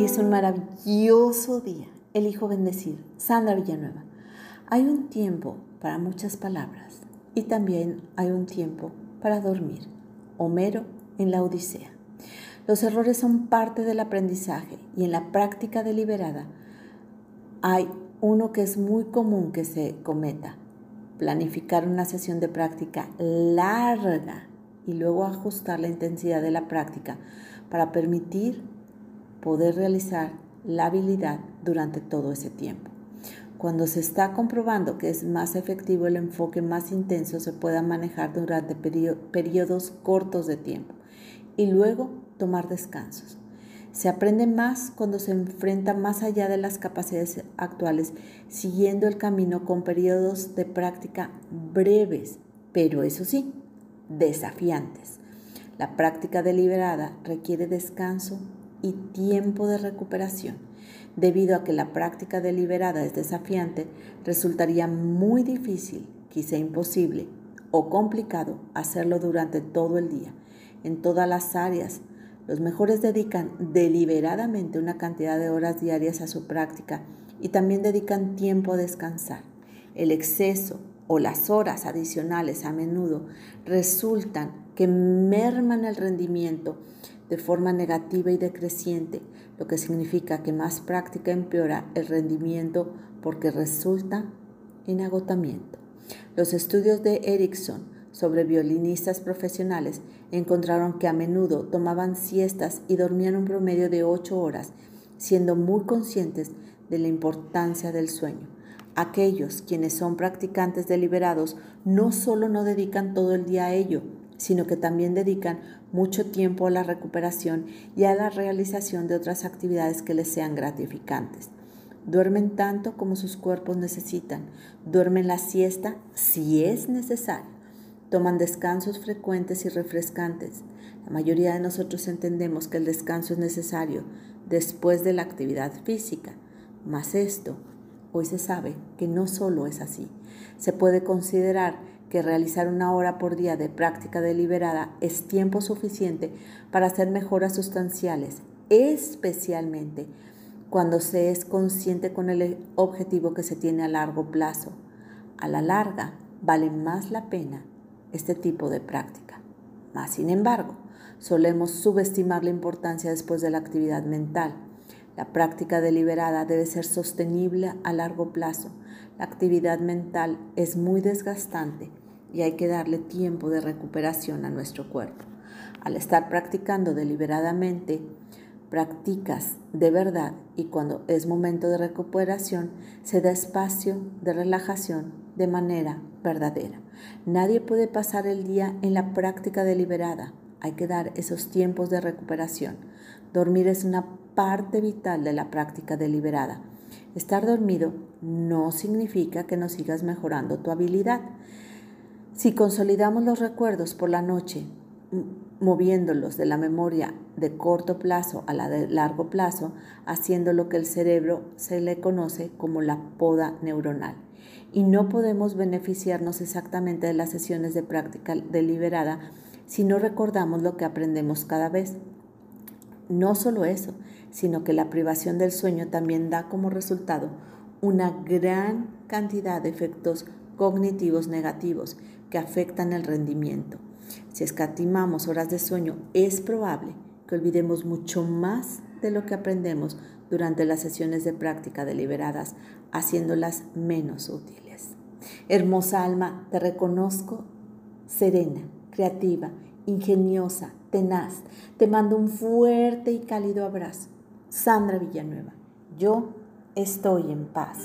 Hoy es un maravilloso día. Elijo bendecir. Sandra Villanueva. Hay un tiempo para muchas palabras y también hay un tiempo para dormir. Homero en la Odisea. Los errores son parte del aprendizaje y en la práctica deliberada hay uno que es muy común que se cometa. Planificar una sesión de práctica larga y luego ajustar la intensidad de la práctica para permitir poder realizar la habilidad durante todo ese tiempo. Cuando se está comprobando que es más efectivo el enfoque más intenso, se pueda manejar durante periodos cortos de tiempo y luego tomar descansos. Se aprende más cuando se enfrenta más allá de las capacidades actuales, siguiendo el camino con periodos de práctica breves, pero eso sí, desafiantes. La práctica deliberada requiere descanso y tiempo de recuperación. Debido a que la práctica deliberada es desafiante, resultaría muy difícil, quizá imposible o complicado hacerlo durante todo el día, en todas las áreas. Los mejores dedican deliberadamente una cantidad de horas diarias a su práctica y también dedican tiempo a descansar. El exceso o las horas adicionales a menudo resultan que merman el rendimiento de forma negativa y decreciente, lo que significa que más práctica empeora el rendimiento porque resulta en agotamiento. Los estudios de Erickson sobre violinistas profesionales encontraron que a menudo tomaban siestas y dormían un promedio de 8 horas, siendo muy conscientes de la importancia del sueño. Aquellos quienes son practicantes deliberados no solo no dedican todo el día a ello, sino que también dedican mucho tiempo a la recuperación y a la realización de otras actividades que les sean gratificantes. Duermen tanto como sus cuerpos necesitan. Duermen la siesta si es necesario. Toman descansos frecuentes y refrescantes. La mayoría de nosotros entendemos que el descanso es necesario después de la actividad física. Mas esto, hoy se sabe que no solo es así. Se puede considerar que realizar una hora por día de práctica deliberada es tiempo suficiente para hacer mejoras sustanciales, especialmente cuando se es consciente con el objetivo que se tiene a largo plazo. A la larga, vale más la pena este tipo de práctica. Más sin embargo, solemos subestimar la importancia después de la actividad mental. La práctica deliberada debe ser sostenible a largo plazo. La actividad mental es muy desgastante y hay que darle tiempo de recuperación a nuestro cuerpo. Al estar practicando deliberadamente, practicas de verdad y cuando es momento de recuperación, se da espacio de relajación de manera verdadera. Nadie puede pasar el día en la práctica deliberada. Hay que dar esos tiempos de recuperación. Dormir es una parte vital de la práctica deliberada. Estar dormido no significa que no sigas mejorando tu habilidad. Si consolidamos los recuerdos por la noche, moviéndolos de la memoria de corto plazo a la de largo plazo, haciendo lo que el cerebro se le conoce como la poda neuronal. Y no podemos beneficiarnos exactamente de las sesiones de práctica deliberada si no recordamos lo que aprendemos cada vez. No solo eso, sino que la privación del sueño también da como resultado una gran cantidad de efectos cognitivos negativos que afectan el rendimiento. Si escatimamos horas de sueño, es probable que olvidemos mucho más de lo que aprendemos durante las sesiones de práctica deliberadas, haciéndolas menos útiles. Hermosa alma, te reconozco serena, creativa, ingeniosa, tenaz. Te mando un fuerte y cálido abrazo. Sandra Villanueva, yo estoy en paz.